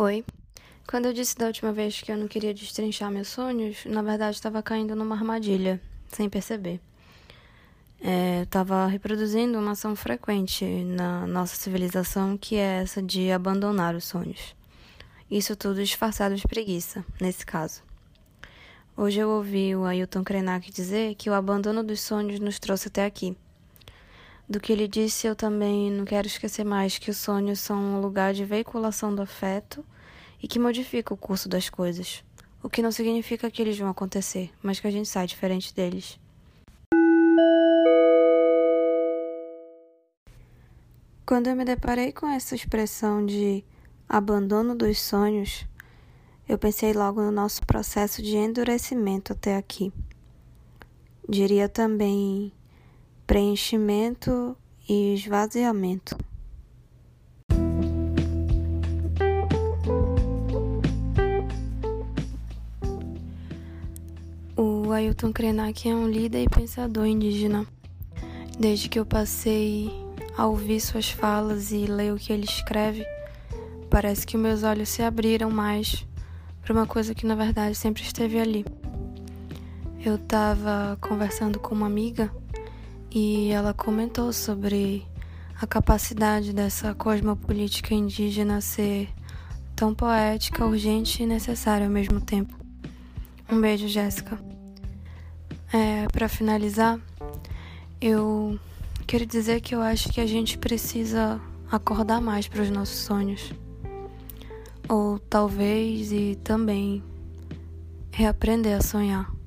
Oi. Quando eu disse da última vez que eu não queria destrinchar meus sonhos, na verdade estava caindo numa armadilha, sem perceber. É, estava reproduzindo uma ação frequente na nossa civilização, que é essa de abandonar os sonhos. Isso tudo disfarçado de preguiça, nesse caso. Hoje eu ouvi o Ailton Krenak dizer que o abandono dos sonhos nos trouxe até aqui. Do que ele disse, eu também não quero esquecer mais que os sonhos são um lugar de veiculação do afeto e que modifica o curso das coisas. O que não significa que eles vão acontecer, mas que a gente sai diferente deles. Quando eu me deparei com essa expressão de abandono dos sonhos, eu pensei logo no nosso processo de endurecimento até aqui. Diria também preenchimento e esvaziamento. O Ailton Krenak é um líder e pensador indígena. Desde que eu passei a ouvir suas falas e ler o que ele escreve, parece que meus olhos se abriram mais para uma coisa que na verdade sempre esteve ali. Eu estava conversando com uma amiga e ela comentou sobre a capacidade dessa cosmopolítica indígena ser tão poética, urgente e necessária ao mesmo tempo. Um beijo, Jéssica. É, para finalizar, eu quero dizer que eu acho que a gente precisa acordar mais para os nossos sonhos. Ou talvez e também reaprender a sonhar.